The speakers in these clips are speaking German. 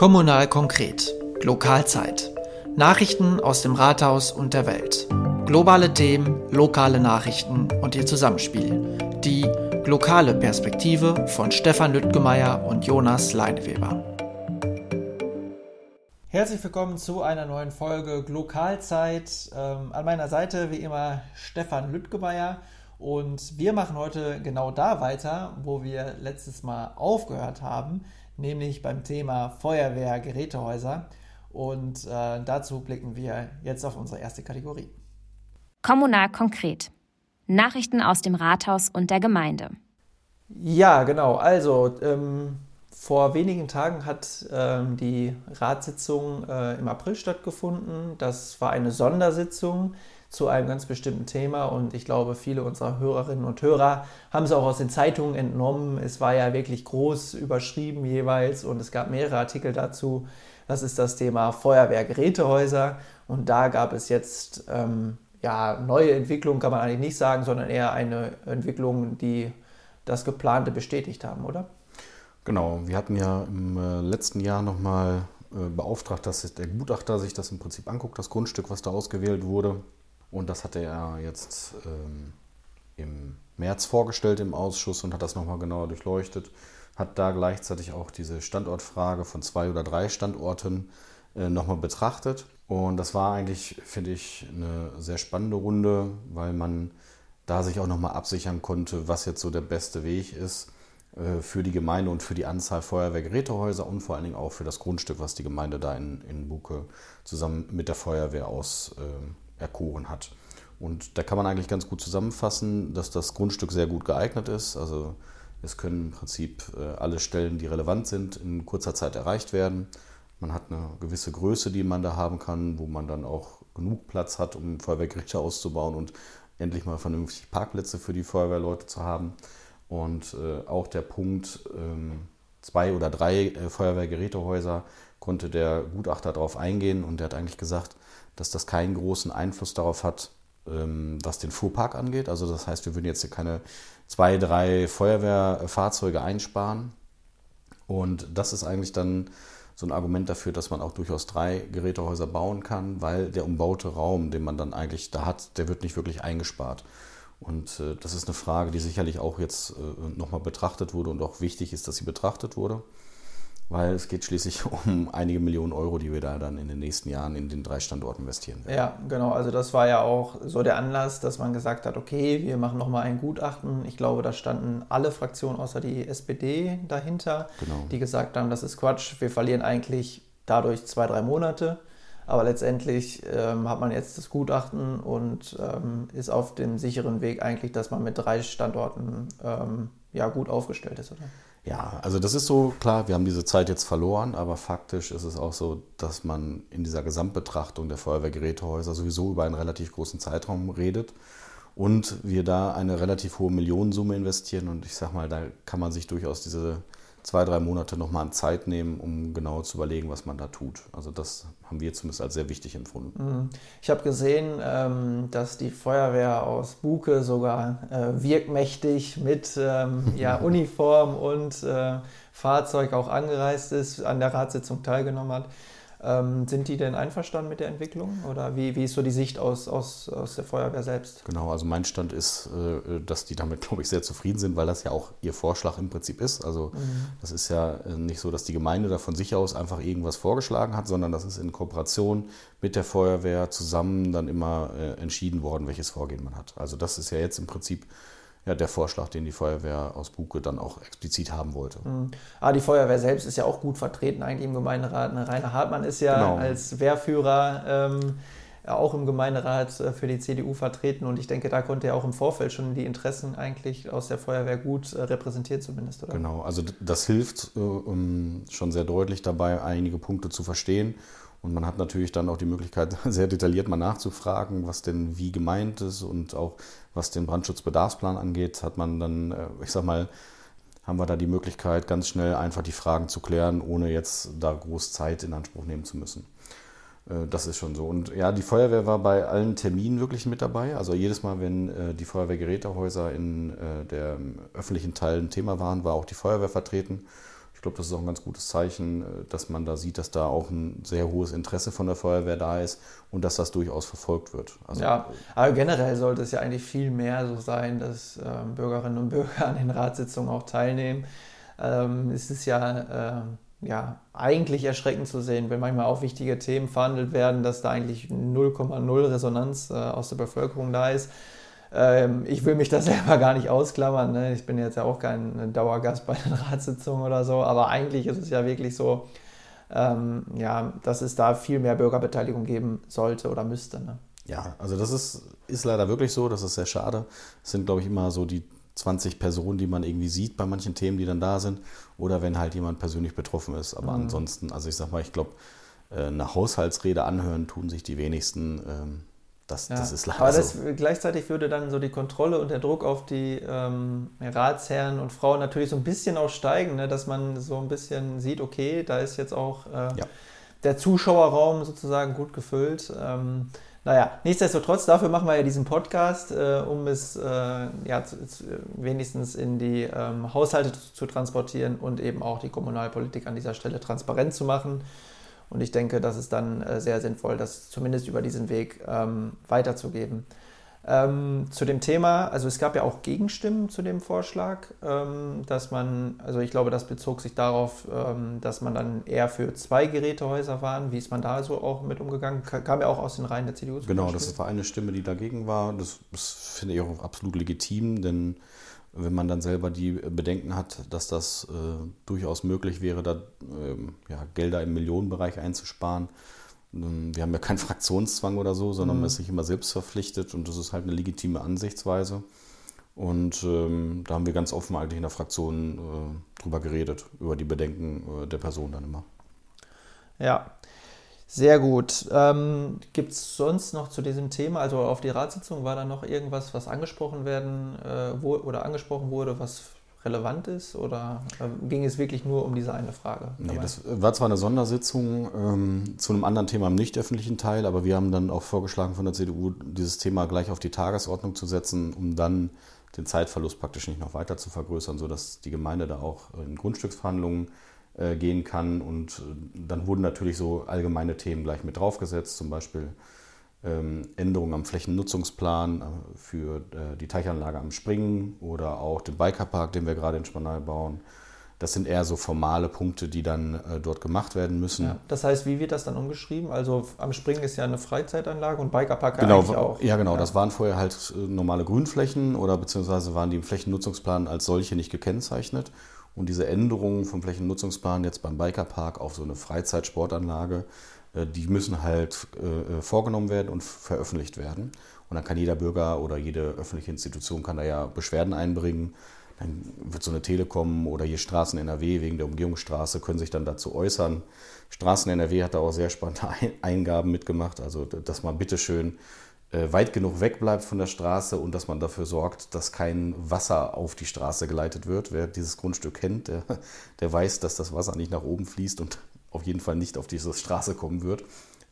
Kommunal konkret. Lokalzeit. Nachrichten aus dem Rathaus und der Welt. Globale Themen, lokale Nachrichten und ihr Zusammenspiel. Die lokale Perspektive von Stefan Lüttgemeier und Jonas Leineweber. Herzlich willkommen zu einer neuen Folge Lokalzeit. Ähm, an meiner Seite wie immer Stefan Lüttgemeier und wir machen heute genau da weiter, wo wir letztes Mal aufgehört haben, nämlich beim Thema Feuerwehr, Gerätehäuser. Und äh, dazu blicken wir jetzt auf unsere erste Kategorie. Kommunal konkret. Nachrichten aus dem Rathaus und der Gemeinde. Ja, genau. Also ähm, vor wenigen Tagen hat ähm, die Ratssitzung äh, im April stattgefunden. Das war eine Sondersitzung zu einem ganz bestimmten Thema und ich glaube, viele unserer Hörerinnen und Hörer haben es auch aus den Zeitungen entnommen. Es war ja wirklich groß überschrieben jeweils und es gab mehrere Artikel dazu. Das ist das Thema Feuerwehrgerätehäuser und da gab es jetzt ähm, ja, neue Entwicklungen, kann man eigentlich nicht sagen, sondern eher eine Entwicklung, die das Geplante bestätigt haben, oder? Genau, wir hatten ja im äh, letzten Jahr nochmal äh, beauftragt, dass der Gutachter sich das im Prinzip anguckt, das Grundstück, was da ausgewählt wurde. Und das hatte er jetzt ähm, im März vorgestellt im Ausschuss und hat das nochmal genauer durchleuchtet. Hat da gleichzeitig auch diese Standortfrage von zwei oder drei Standorten äh, nochmal betrachtet. Und das war eigentlich, finde ich, eine sehr spannende Runde, weil man da sich auch nochmal absichern konnte, was jetzt so der beste Weg ist äh, für die Gemeinde und für die Anzahl Feuerwehrgerätehäuser und vor allen Dingen auch für das Grundstück, was die Gemeinde da in, in Buke zusammen mit der Feuerwehr aus äh, erkoren hat. Und da kann man eigentlich ganz gut zusammenfassen, dass das Grundstück sehr gut geeignet ist. Also es können im Prinzip äh, alle Stellen, die relevant sind, in kurzer Zeit erreicht werden. Man hat eine gewisse Größe, die man da haben kann, wo man dann auch genug Platz hat, um Feuerwehrgerichte auszubauen und endlich mal vernünftig Parkplätze für die Feuerwehrleute zu haben. Und äh, auch der Punkt, ähm, zwei oder drei äh, Feuerwehrgerätehäuser konnte der Gutachter darauf eingehen und der hat eigentlich gesagt, dass das keinen großen Einfluss darauf hat, ähm, was den Fuhrpark angeht. Also das heißt, wir würden jetzt hier keine zwei, drei Feuerwehrfahrzeuge einsparen. Und das ist eigentlich dann so ein Argument dafür, dass man auch durchaus drei Gerätehäuser bauen kann, weil der umbaute Raum, den man dann eigentlich da hat, der wird nicht wirklich eingespart. Und äh, das ist eine Frage, die sicherlich auch jetzt äh, nochmal betrachtet wurde und auch wichtig ist, dass sie betrachtet wurde weil es geht schließlich um einige Millionen Euro, die wir da dann in den nächsten Jahren in den drei Standorten investieren werden. Ja, genau. Also das war ja auch so der Anlass, dass man gesagt hat, okay, wir machen nochmal ein Gutachten. Ich glaube, da standen alle Fraktionen außer die SPD dahinter, genau. die gesagt haben, das ist Quatsch, wir verlieren eigentlich dadurch zwei, drei Monate. Aber letztendlich ähm, hat man jetzt das Gutachten und ähm, ist auf dem sicheren Weg eigentlich, dass man mit drei Standorten ähm, ja, gut aufgestellt ist, oder? Ja, also das ist so, klar, wir haben diese Zeit jetzt verloren, aber faktisch ist es auch so, dass man in dieser Gesamtbetrachtung der Feuerwehrgerätehäuser sowieso über einen relativ großen Zeitraum redet und wir da eine relativ hohe Millionensumme investieren und ich sag mal, da kann man sich durchaus diese zwei, drei Monate nochmal an Zeit nehmen, um genau zu überlegen, was man da tut. Also das haben wir zumindest als sehr wichtig empfunden. Mhm. Ich habe gesehen, ähm, dass die Feuerwehr aus Buke sogar äh, wirkmächtig mit ähm, ja, Uniform und äh, Fahrzeug auch angereist ist, an der Ratssitzung teilgenommen hat. Ähm, sind die denn einverstanden mit der Entwicklung oder wie, wie ist so die Sicht aus, aus, aus der Feuerwehr selbst? Genau, also mein Stand ist, äh, dass die damit, glaube ich, sehr zufrieden sind, weil das ja auch ihr Vorschlag im Prinzip ist. Also mhm. das ist ja äh, nicht so, dass die Gemeinde da von sich aus einfach irgendwas vorgeschlagen hat, sondern das ist in Kooperation mit der Feuerwehr zusammen dann immer äh, entschieden worden, welches Vorgehen man hat. Also das ist ja jetzt im Prinzip ja, der Vorschlag, den die Feuerwehr aus Buke dann auch explizit haben wollte. Mhm. Aber die Feuerwehr selbst ist ja auch gut vertreten eigentlich im Gemeinderat. Ne, Rainer Hartmann ist ja genau. als Wehrführer ähm, auch im Gemeinderat äh, für die CDU vertreten und ich denke, da konnte er auch im Vorfeld schon die Interessen eigentlich aus der Feuerwehr gut äh, repräsentiert zumindest, oder? Genau, also das hilft äh, um schon sehr deutlich dabei, einige Punkte zu verstehen und man hat natürlich dann auch die Möglichkeit, sehr detailliert mal nachzufragen, was denn wie gemeint ist und auch was den Brandschutzbedarfsplan angeht, hat man dann, äh, ich sag mal, haben wir da die Möglichkeit, ganz schnell einfach die Fragen zu klären, ohne jetzt da groß Zeit in Anspruch nehmen zu müssen. Äh, das ist schon so. Und ja, die Feuerwehr war bei allen Terminen wirklich mit dabei. Also jedes Mal, wenn äh, die Feuerwehrgerätehäuser in der öffentlichen Teil ein Thema waren, war auch die Feuerwehr vertreten. Ich glaube, das ist auch ein ganz gutes Zeichen, äh, dass man da sieht, dass da auch ein sehr hohes Interesse von der Feuerwehr da ist und dass das durchaus verfolgt wird. Also, ja, aber generell sollte es ja eigentlich viel mehr so sein, dass äh, Bürgerinnen und Bürger an den Ratssitzungen auch teilnehmen. Ähm, es ist ja, äh, ja eigentlich erschreckend zu sehen, wenn manchmal auch wichtige Themen verhandelt werden, dass da eigentlich 0,0 Resonanz äh, aus der Bevölkerung da ist. Ähm, ich will mich da selber gar nicht ausklammern. Ne? Ich bin jetzt ja auch kein Dauergast bei den Ratssitzungen oder so, aber eigentlich ist es ja wirklich so, ähm, ja, dass es da viel mehr Bürgerbeteiligung geben sollte oder müsste. Ne? Ja, also das ist, ist leider wirklich so, das ist sehr schade. Es sind, glaube ich, immer so die 20 Personen, die man irgendwie sieht bei manchen Themen, die dann da sind, oder wenn halt jemand persönlich betroffen ist. Aber mhm. ansonsten, also ich sag mal, ich glaube, äh, eine Haushaltsrede anhören tun sich die wenigsten. Ähm, das, ja. das ist leider Aber das, so. gleichzeitig würde dann so die Kontrolle und der Druck auf die ähm, Ratsherren und Frauen natürlich so ein bisschen auch steigen, ne? dass man so ein bisschen sieht, okay, da ist jetzt auch äh, ja. der Zuschauerraum sozusagen gut gefüllt. Ähm, naja, nichtsdestotrotz, dafür machen wir ja diesen Podcast, äh, um es äh, ja, zu, zu, wenigstens in die ähm, Haushalte zu, zu transportieren und eben auch die Kommunalpolitik an dieser Stelle transparent zu machen. Und ich denke, das ist dann äh, sehr sinnvoll, das zumindest über diesen Weg ähm, weiterzugeben. Ähm, zu dem Thema, also es gab ja auch Gegenstimmen zu dem Vorschlag, ähm, dass man, also ich glaube, das bezog sich darauf, ähm, dass man dann eher für zwei Gerätehäuser waren. Wie ist man da so auch mit umgegangen? Kam ja auch aus den Reihen der CDU. Genau, Beispiel. das war eine Stimme, die dagegen war. Das, das finde ich auch absolut legitim, denn wenn man dann selber die Bedenken hat, dass das äh, durchaus möglich wäre, da ähm, ja, Gelder im Millionenbereich einzusparen. Ähm, wir haben ja keinen Fraktionszwang oder so, sondern mhm. man ist sich immer selbst verpflichtet und das ist halt eine legitime Ansichtsweise. Und ähm, da haben wir ganz offen eigentlich in der Fraktion äh, drüber geredet, über die Bedenken äh, der Person dann immer. Ja, sehr gut. Ähm, Gibt es sonst noch zu diesem Thema, also auf die Ratssitzung, war da noch irgendwas, was angesprochen werden äh, wo, oder angesprochen wurde, was relevant ist? Oder äh, ging es wirklich nur um diese eine Frage? Nee, das war zwar eine Sondersitzung ähm, zu einem anderen Thema im nicht öffentlichen Teil, aber wir haben dann auch vorgeschlagen von der CDU, dieses Thema gleich auf die Tagesordnung zu setzen, um dann den Zeitverlust praktisch nicht noch weiter zu vergrößern, sodass die Gemeinde da auch in Grundstücksverhandlungen gehen kann. Und äh, dann wurden natürlich so allgemeine Themen gleich mit draufgesetzt, zum Beispiel ähm, Änderungen am Flächennutzungsplan äh, für die Teichanlage am Springen oder auch den Bikerpark, den wir gerade in Spanei bauen. Das sind eher so formale Punkte, die dann äh, dort gemacht werden müssen. Ja, das heißt, wie wird das dann umgeschrieben? Also am Springen ist ja eine Freizeitanlage und Bikerpark genau, eigentlich auch. Ja, genau. Ja. Das waren vorher halt normale Grünflächen oder beziehungsweise waren die im Flächennutzungsplan als solche nicht gekennzeichnet. Und diese Änderungen vom Flächennutzungsplan jetzt beim Bikerpark auf so eine Freizeitsportanlage, äh, die müssen halt äh, äh, vorgenommen werden und veröffentlicht werden. Und dann kann jeder Bürger oder jede öffentliche Institution kann da ja Beschwerden einbringen. Dann wird so eine Telekom oder hier Straßen NRW wegen der Umgehungsstraße können sich dann dazu äußern. Straßen NRW hat da auch sehr spannende Eingaben mitgemacht. Also, dass man bitteschön weit genug weg bleibt von der Straße und dass man dafür sorgt, dass kein Wasser auf die Straße geleitet wird. Wer dieses Grundstück kennt, der, der weiß, dass das Wasser nicht nach oben fließt und auf jeden Fall nicht auf diese Straße kommen wird.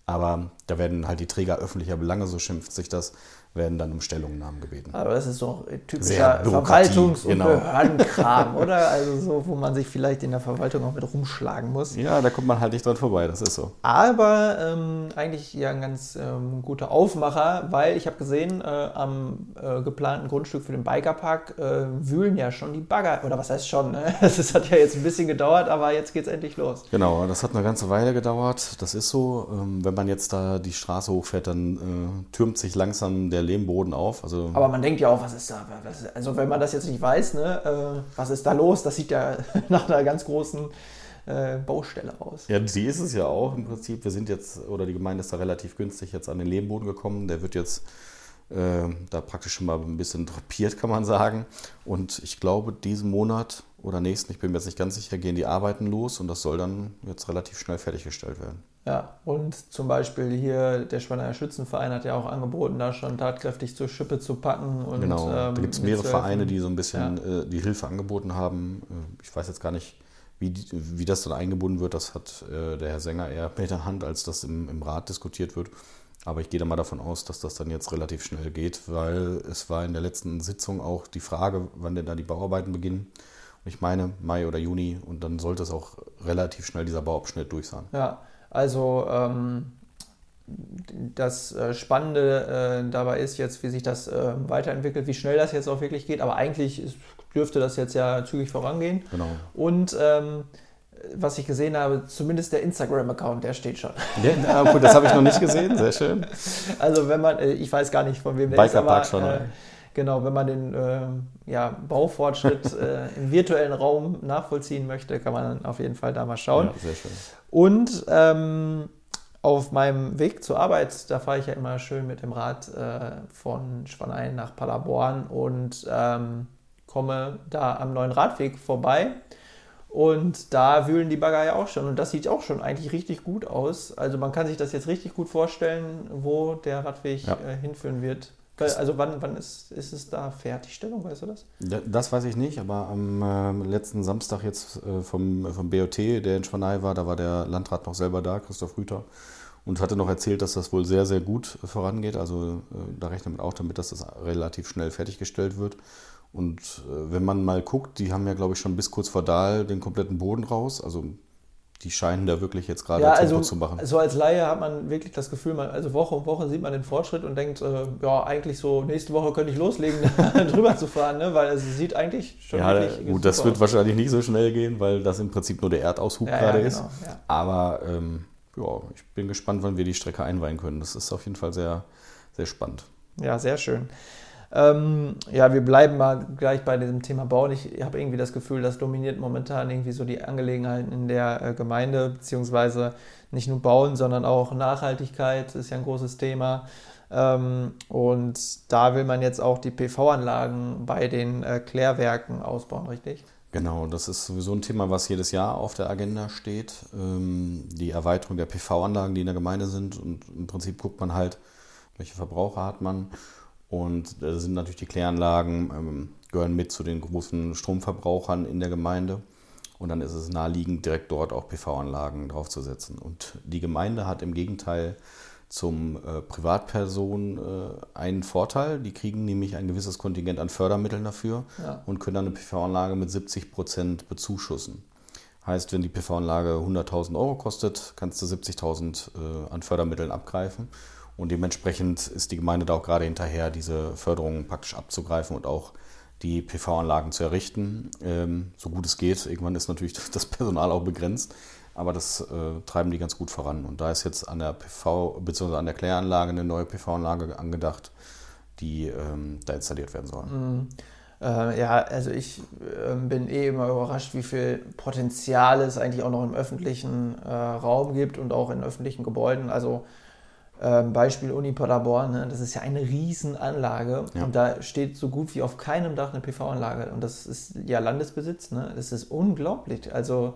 Aber da werden halt die Träger öffentlicher Belange, so schimpft sich das, werden dann um Stellungnahmen gebeten. Aber das ist doch typischer Verwaltungs- und genau. Behördenkram, oder? Also so, wo man sich vielleicht in der Verwaltung auch mit rumschlagen muss. Ja, da kommt man halt nicht dran vorbei, das ist so. Aber ähm, eigentlich ja ein ganz ähm, guter Aufmacher, weil ich habe gesehen, äh, am äh, geplanten Grundstück für den Bikerpark äh, wühlen ja schon die Bagger, oder was heißt schon, ne? Das hat ja jetzt ein bisschen gedauert, aber jetzt geht es endlich los. Genau, das hat eine ganze Weile gedauert, das ist so. Ähm, wenn man jetzt da die Straße hochfährt, dann äh, türmt sich langsam der Lehmboden auf. Also Aber man denkt ja auch, was ist da? Was, also wenn man das jetzt nicht weiß, ne, äh, was ist da los? Das sieht ja nach einer ganz großen äh, Baustelle aus. Ja, die ist es ja auch im Prinzip. Wir sind jetzt, oder die Gemeinde ist da relativ günstig jetzt an den Lehmboden gekommen. Der wird jetzt äh, da praktisch schon mal ein bisschen drapiert, kann man sagen. Und ich glaube, diesen Monat oder nächsten, ich bin mir jetzt nicht ganz sicher, gehen die Arbeiten los und das soll dann jetzt relativ schnell fertiggestellt werden. Ja, und zum Beispiel hier der Schwaner Schützenverein hat ja auch angeboten, da schon tatkräftig zur Schippe zu packen. Und, genau, ähm, da gibt es mehrere Vereine, die so ein bisschen ja. äh, die Hilfe angeboten haben. Äh, ich weiß jetzt gar nicht, wie, wie das dann eingebunden wird. Das hat äh, der Herr Sänger eher mit der Hand, als das im, im Rat diskutiert wird. Aber ich gehe da mal davon aus, dass das dann jetzt relativ schnell geht, weil es war in der letzten Sitzung auch die Frage, wann denn da die Bauarbeiten beginnen ich meine Mai oder Juni und dann sollte es auch relativ schnell dieser Bauabschnitt durch sein. Ja, also ähm, das äh, Spannende äh, dabei ist jetzt, wie sich das äh, weiterentwickelt, wie schnell das jetzt auch wirklich geht, aber eigentlich ist, dürfte das jetzt ja zügig vorangehen. Genau. Und ähm, was ich gesehen habe, zumindest der Instagram-Account, der steht schon. Ja, gut, das habe ich noch nicht gesehen, sehr schön. Also wenn man, äh, ich weiß gar nicht, von wem der Biker ist, aber schon, äh, genau, wenn man den äh, ja, Baufortschritt äh, im virtuellen Raum nachvollziehen möchte, kann man auf jeden Fall da mal schauen. Ja, sehr schön. Und ähm, auf meinem Weg zur Arbeit, da fahre ich ja immer schön mit dem Rad äh, von Schwanein nach Paderborn und ähm, komme da am neuen Radweg vorbei. Und da wühlen die Bagger ja auch schon. Und das sieht auch schon eigentlich richtig gut aus. Also man kann sich das jetzt richtig gut vorstellen, wo der Radweg ja. äh, hinführen wird. Also wann, wann ist, ist es da Fertigstellung, weißt du das? Das weiß ich nicht, aber am äh, letzten Samstag jetzt äh, vom, vom BOT, der in Schwanei war, da war der Landrat noch selber da, Christoph Rüther, und hatte noch erzählt, dass das wohl sehr, sehr gut vorangeht. Also äh, da rechnet man auch damit, dass das relativ schnell fertiggestellt wird. Und äh, wenn man mal guckt, die haben ja, glaube ich, schon bis kurz vor Dahl den kompletten Boden raus. Also die scheinen da wirklich jetzt gerade ja, Tempo also, zu machen. So als Laie hat man wirklich das Gefühl, man, also Woche um Woche sieht man den Fortschritt und denkt, äh, ja, eigentlich so, nächste Woche könnte ich loslegen, drüber zu fahren, ne? weil es sieht eigentlich schon ja, wirklich gut, das wird aus. wahrscheinlich nicht so schnell gehen, weil das im Prinzip nur der Erdaushub ja, gerade ja, genau, ist. Aber ähm, ja, ich bin gespannt, wann wir die Strecke einweihen können. Das ist auf jeden Fall sehr, sehr spannend. Ja, sehr schön. Ähm, ja, wir bleiben mal gleich bei diesem Thema Bauen. Ich habe irgendwie das Gefühl, das dominiert momentan irgendwie so die Angelegenheiten in der äh, Gemeinde, beziehungsweise nicht nur Bauen, sondern auch Nachhaltigkeit ist ja ein großes Thema. Ähm, und da will man jetzt auch die PV-Anlagen bei den äh, Klärwerken ausbauen, richtig? Genau, das ist sowieso ein Thema, was jedes Jahr auf der Agenda steht. Ähm, die Erweiterung der PV-Anlagen, die in der Gemeinde sind. Und im Prinzip guckt man halt, welche Verbraucher hat man und da sind natürlich die Kläranlagen, ähm, gehören mit zu den großen Stromverbrauchern in der Gemeinde. Und dann ist es naheliegend, direkt dort auch PV-Anlagen draufzusetzen. Und die Gemeinde hat im Gegenteil zum äh, Privatpersonen äh, einen Vorteil. Die kriegen nämlich ein gewisses Kontingent an Fördermitteln dafür ja. und können dann eine PV-Anlage mit 70 Prozent bezuschussen. Heißt, wenn die PV-Anlage 100.000 Euro kostet, kannst du 70.000 äh, an Fördermitteln abgreifen. Und dementsprechend ist die Gemeinde da auch gerade hinterher, diese Förderungen praktisch abzugreifen und auch die PV-Anlagen zu errichten, ähm, so gut es geht. Irgendwann ist natürlich das Personal auch begrenzt, aber das äh, treiben die ganz gut voran. Und da ist jetzt an der PV bzw. an der Kläranlage eine neue PV-Anlage angedacht, die ähm, da installiert werden soll. Mhm. Äh, ja, also ich äh, bin eh immer überrascht, wie viel Potenzial es eigentlich auch noch im öffentlichen äh, Raum gibt und auch in öffentlichen Gebäuden. Also ähm, Beispiel Uni Paderborn, ne? das ist ja eine Riesenanlage ja. und da steht so gut wie auf keinem Dach eine PV-Anlage und das ist ja Landesbesitz, ne? das ist unglaublich. Also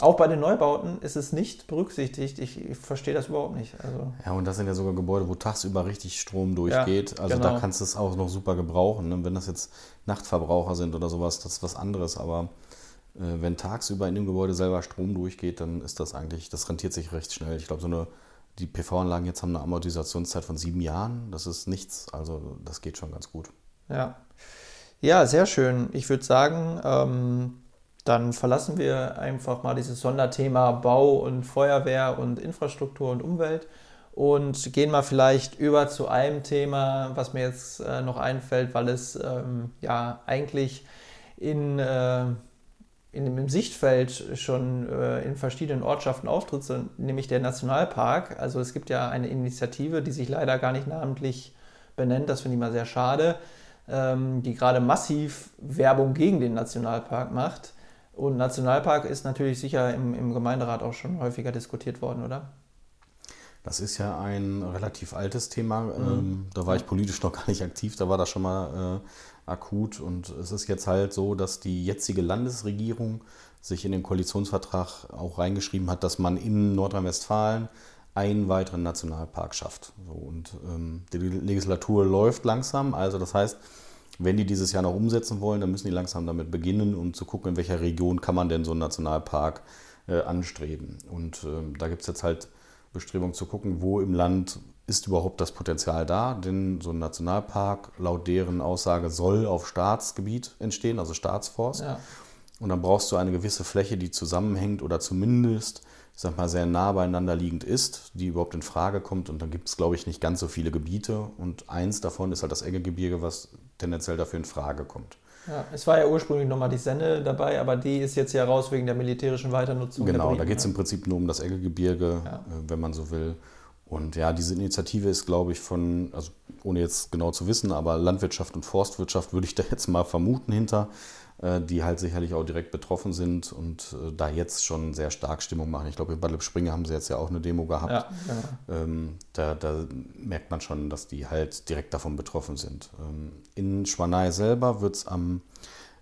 auch bei den Neubauten ist es nicht berücksichtigt. Ich, ich verstehe das überhaupt nicht. Also ja, und das sind ja sogar Gebäude, wo tagsüber richtig Strom durchgeht. Ja, also genau. da kannst du es auch noch super gebrauchen. Ne? Wenn das jetzt Nachtverbraucher sind oder sowas, das ist was anderes. Aber äh, wenn tagsüber in dem Gebäude selber Strom durchgeht, dann ist das eigentlich, das rentiert sich recht schnell. Ich glaube, so eine die PV-Anlagen jetzt haben eine Amortisationszeit von sieben Jahren. Das ist nichts. Also das geht schon ganz gut. Ja, ja sehr schön. Ich würde sagen, ähm, dann verlassen wir einfach mal dieses Sonderthema Bau und Feuerwehr und Infrastruktur und Umwelt und gehen mal vielleicht über zu einem Thema, was mir jetzt äh, noch einfällt, weil es ähm, ja eigentlich in äh, in dem Sichtfeld schon äh, in verschiedenen Ortschaften auftritt, nämlich der Nationalpark. Also es gibt ja eine Initiative, die sich leider gar nicht namentlich benennt, das finde ich mal sehr schade, ähm, die gerade massiv Werbung gegen den Nationalpark macht. Und Nationalpark ist natürlich sicher im, im Gemeinderat auch schon häufiger diskutiert worden, oder? Das ist ja ein relativ altes Thema. Mhm. Ähm, da war ich politisch noch gar nicht aktiv, da war das schon mal äh, akut. Und es ist jetzt halt so, dass die jetzige Landesregierung sich in den Koalitionsvertrag auch reingeschrieben hat, dass man in Nordrhein-Westfalen einen weiteren Nationalpark schafft. So, und ähm, die Legislatur läuft langsam. Also das heißt, wenn die dieses Jahr noch umsetzen wollen, dann müssen die langsam damit beginnen, um zu gucken, in welcher Region kann man denn so einen Nationalpark äh, anstreben. Und ähm, da gibt es jetzt halt Bestrebungen zu gucken, wo im Land ist überhaupt das Potenzial da? Denn so ein Nationalpark laut deren Aussage soll auf Staatsgebiet entstehen, also Staatsforst. Ja. Und dann brauchst du eine gewisse Fläche, die zusammenhängt oder zumindest, ich sag mal, sehr nah beieinander liegend ist, die überhaupt in Frage kommt. Und dann gibt es, glaube ich, nicht ganz so viele Gebiete. Und eins davon ist halt das Eggegebirge, was tendenziell dafür in Frage kommt. Ja, es war ja ursprünglich nochmal die Senne dabei, aber die ist jetzt ja raus wegen der militärischen Weiternutzung. Genau, da geht es im Prinzip nur um das Eggegebirge, ja. Äh, wenn man so will. Und ja, diese Initiative ist, glaube ich, von, also ohne jetzt genau zu wissen, aber Landwirtschaft und Forstwirtschaft würde ich da jetzt mal vermuten hinter, äh, die halt sicherlich auch direkt betroffen sind und äh, da jetzt schon sehr stark Stimmung machen. Ich glaube, in Bad Springe haben sie jetzt ja auch eine Demo gehabt. Ja, genau. ähm, da, da, merkt man schon, dass die halt direkt davon betroffen sind. Ähm, in Schwanei selber wird es am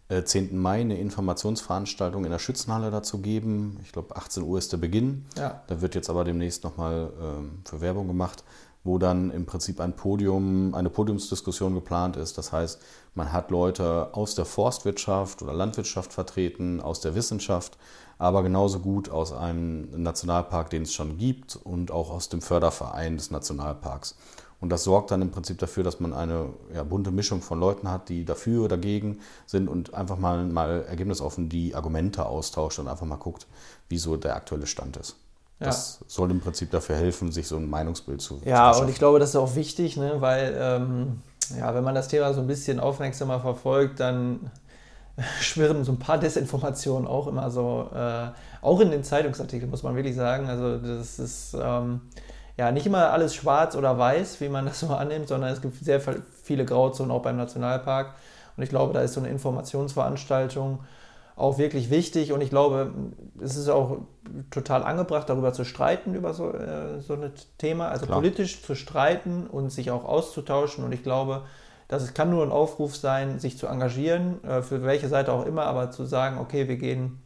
10. Äh, Mai eine Informationsveranstaltung in der Schützenhalle dazu geben. Ich glaube, 18 Uhr ist der Beginn. Ja. Da wird jetzt aber demnächst nochmal ähm, für Werbung gemacht, wo dann im Prinzip ein Podium, eine Podiumsdiskussion geplant ist. Das heißt, man hat Leute aus der Forstwirtschaft oder Landwirtschaft vertreten, aus der Wissenschaft, aber genauso gut aus einem Nationalpark, den es schon gibt und auch aus dem Förderverein des Nationalparks. Und das sorgt dann im Prinzip dafür, dass man eine ja, bunte Mischung von Leuten hat, die dafür oder dagegen sind und einfach mal, mal ergebnisoffen die Argumente austauscht und einfach mal guckt, wie so der aktuelle Stand ist. Ja. Das soll im Prinzip dafür helfen, sich so ein Meinungsbild zu Ja, zu und ich glaube, das ist auch wichtig, ne? weil ähm, ja, wenn man das Thema so ein bisschen aufmerksamer verfolgt, dann schwirren so ein paar Desinformationen auch immer so, äh, auch in den Zeitungsartikeln, muss man wirklich sagen. Also das ist... Ähm, ja, nicht immer alles schwarz oder weiß, wie man das so annimmt, sondern es gibt sehr viele Grauzonen auch beim Nationalpark. Und ich glaube, da ist so eine Informationsveranstaltung auch wirklich wichtig. Und ich glaube, es ist auch total angebracht, darüber zu streiten, über so, äh, so ein Thema, also Klar. politisch zu streiten und sich auch auszutauschen. Und ich glaube, das kann nur ein Aufruf sein, sich zu engagieren, äh, für welche Seite auch immer, aber zu sagen, okay, wir gehen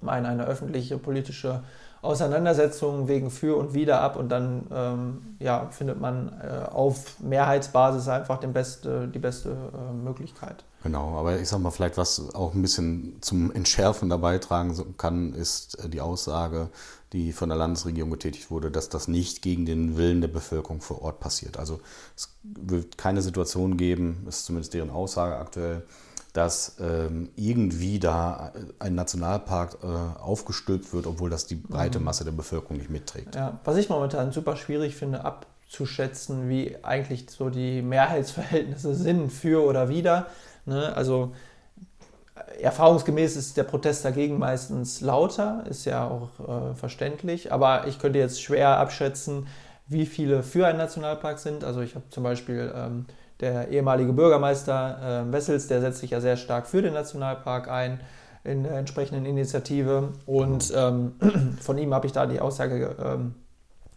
mal in eine öffentliche politische Auseinandersetzungen wegen für und wider ab und dann ähm, ja, findet man äh, auf Mehrheitsbasis einfach den beste, die beste äh, Möglichkeit. Genau, aber ich sag mal, vielleicht was auch ein bisschen zum Entschärfen dabei tragen kann, ist äh, die Aussage, die von der Landesregierung getätigt wurde, dass das nicht gegen den Willen der Bevölkerung vor Ort passiert. Also es wird keine Situation geben, ist zumindest deren Aussage aktuell, dass ähm, irgendwie da ein Nationalpark äh, aufgestülpt wird, obwohl das die breite mhm. Masse der Bevölkerung nicht mitträgt. Ja, was ich momentan super schwierig finde, abzuschätzen, wie eigentlich so die Mehrheitsverhältnisse sind für oder wider. Ne? Also erfahrungsgemäß ist der Protest dagegen meistens lauter, ist ja auch äh, verständlich, aber ich könnte jetzt schwer abschätzen, wie viele für einen Nationalpark sind. Also ich habe zum Beispiel ähm, der ehemalige Bürgermeister äh, Wessels, der setzt sich ja sehr stark für den Nationalpark ein in der entsprechenden Initiative. Und ähm, von ihm habe ich da die Aussage ähm,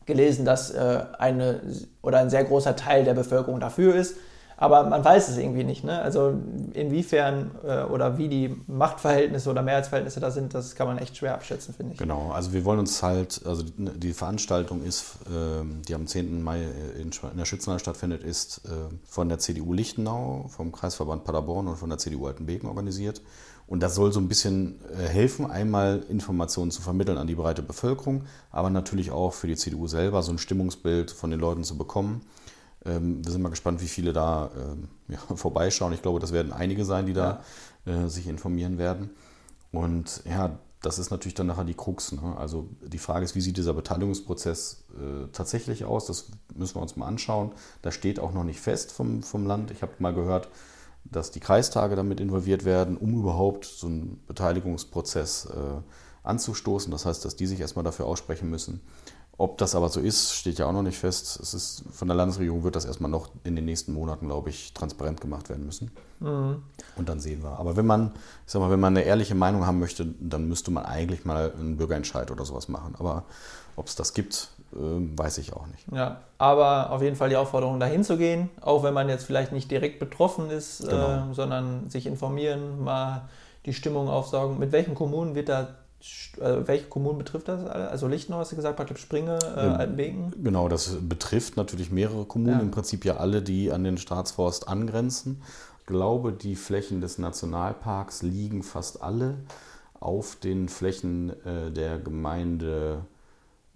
gelesen, dass äh, eine oder ein sehr großer Teil der Bevölkerung dafür ist. Aber man weiß es irgendwie nicht. Ne? Also inwiefern äh, oder wie die Machtverhältnisse oder Mehrheitsverhältnisse da sind, das kann man echt schwer abschätzen, finde ich. Genau, also wir wollen uns halt, also die Veranstaltung ist, äh, die am 10. Mai in, in der Schützenhalle stattfindet, ist äh, von der CDU Lichtenau, vom Kreisverband Paderborn und von der CDU Altenbeken organisiert. Und das soll so ein bisschen äh, helfen, einmal Informationen zu vermitteln an die breite Bevölkerung, aber natürlich auch für die CDU selber so ein Stimmungsbild von den Leuten zu bekommen. Ähm, wir sind mal gespannt, wie viele da ähm, ja, vorbeischauen. Ich glaube, das werden einige sein, die da äh, sich informieren werden. Und ja, das ist natürlich dann nachher die Krux. Ne? Also die Frage ist, wie sieht dieser Beteiligungsprozess äh, tatsächlich aus? Das müssen wir uns mal anschauen. Da steht auch noch nicht fest vom, vom Land. Ich habe mal gehört, dass die Kreistage damit involviert werden, um überhaupt so einen Beteiligungsprozess äh, anzustoßen. Das heißt, dass die sich erstmal dafür aussprechen müssen. Ob das aber so ist, steht ja auch noch nicht fest. Es ist, von der Landesregierung wird das erstmal noch in den nächsten Monaten, glaube ich, transparent gemacht werden müssen. Mhm. Und dann sehen wir. Aber wenn man, ich sag mal, wenn man eine ehrliche Meinung haben möchte, dann müsste man eigentlich mal einen Bürgerentscheid oder sowas machen. Aber ob es das gibt, äh, weiß ich auch nicht. Ja, aber auf jeden Fall die Aufforderung, dahin zu gehen, auch wenn man jetzt vielleicht nicht direkt betroffen ist, genau. äh, sondern sich informieren, mal die Stimmung aufsaugen. Mit welchen Kommunen wird da welche Kommunen betrifft das alle? Also Lichtenau hast du gesagt, Bad Springe, äh, ähm, Altenbeken? Genau, das betrifft natürlich mehrere Kommunen, ja. im Prinzip ja alle, die an den Staatsforst angrenzen. Ich glaube, die Flächen des Nationalparks liegen fast alle auf den Flächen äh, der Gemeinde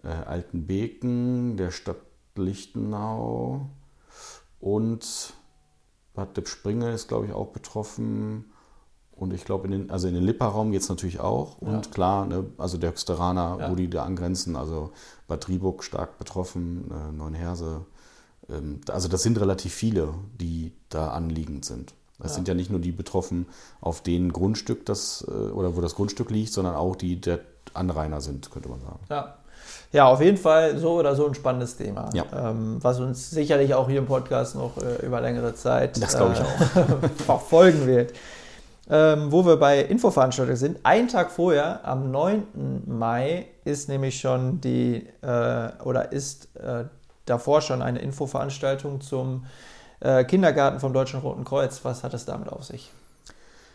äh, Altenbeken, der Stadt Lichtenau und Bad Springe ist, glaube ich, auch betroffen Und ich glaube, in den, also in den Lippa-Raum geht es natürlich auch. Und ja. klar, ne, also der Höchsteraner, ja. wo die da angrenzen, also Bad Rieburg stark betroffen, äh, Neuenherse. Ähm, also das sind relativ viele, die da anliegend sind. Es ja. sind ja nicht nur die betroffen auf dem Grundstück, das, äh, oder wo das Grundstück liegt, sondern auch die der Anrainer sind, könnte man sagen. Ja. Ja, auf jeden Fall so oder so ein spannendes Thema, ja. ähm, was uns sicherlich auch hier im Podcast noch äh, über längere Zeit das ich äh, verfolgen wird ähm, wo wir bei Infoveranstaltungen sind. Ein Tag vorher, am 9. Mai, ist nämlich schon die, äh, oder ist äh, davor schon eine Infoveranstaltung zum äh, Kindergarten vom Deutschen Roten Kreuz. Was hat es damit auf sich?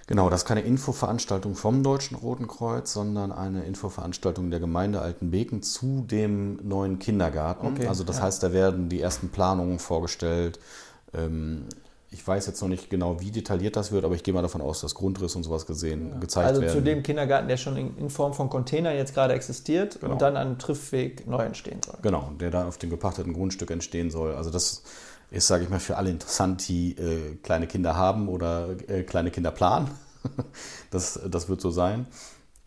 Genau, das ist keine Infoveranstaltung vom Deutschen Roten Kreuz, sondern eine Infoveranstaltung der Gemeinde Altenbeken zu dem neuen Kindergarten. Okay, also das ja. heißt, da werden die ersten Planungen vorgestellt. Ähm, ich weiß jetzt noch nicht genau, wie detailliert das wird, aber ich gehe mal davon aus, dass Grundriss und sowas gesehen, ja. gezeigt also werden. Also zu dem Kindergarten, der schon in, in Form von Containern jetzt gerade existiert genau. und dann an Triffweg neu entstehen soll. Genau, der da auf dem gepachteten Grundstück entstehen soll. Also das ist, sage ich mal, für alle interessant, die äh, kleine Kinder haben oder äh, kleine Kinder planen. das, das wird so sein.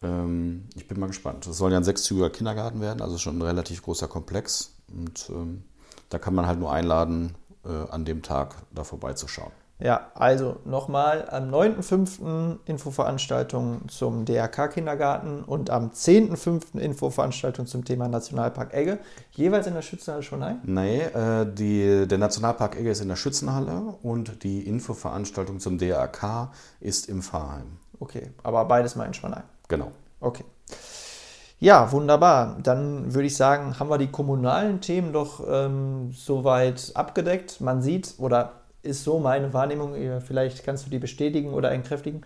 Ähm, ich bin mal gespannt. Es soll ja ein sechszügiger Kindergarten werden, also schon ein relativ großer Komplex. Und ähm, da kann man halt nur einladen, an dem Tag da vorbeizuschauen. Ja, also nochmal am 9.5. Infoveranstaltung zum DRK-Kindergarten und am 10.5. Infoveranstaltung zum Thema Nationalpark Egge. Jeweils in der Schützenhalle Schonheim? Nee, äh, die, der Nationalpark Egge ist in der Schützenhalle und die Infoveranstaltung zum DRK ist im Pfarrheim. Okay, aber beides mal in Schonheim. Genau. Okay. Ja, wunderbar. Dann würde ich sagen, haben wir die kommunalen Themen doch ähm, soweit abgedeckt. Man sieht, oder ist so meine Wahrnehmung, vielleicht kannst du die bestätigen oder entkräftigen,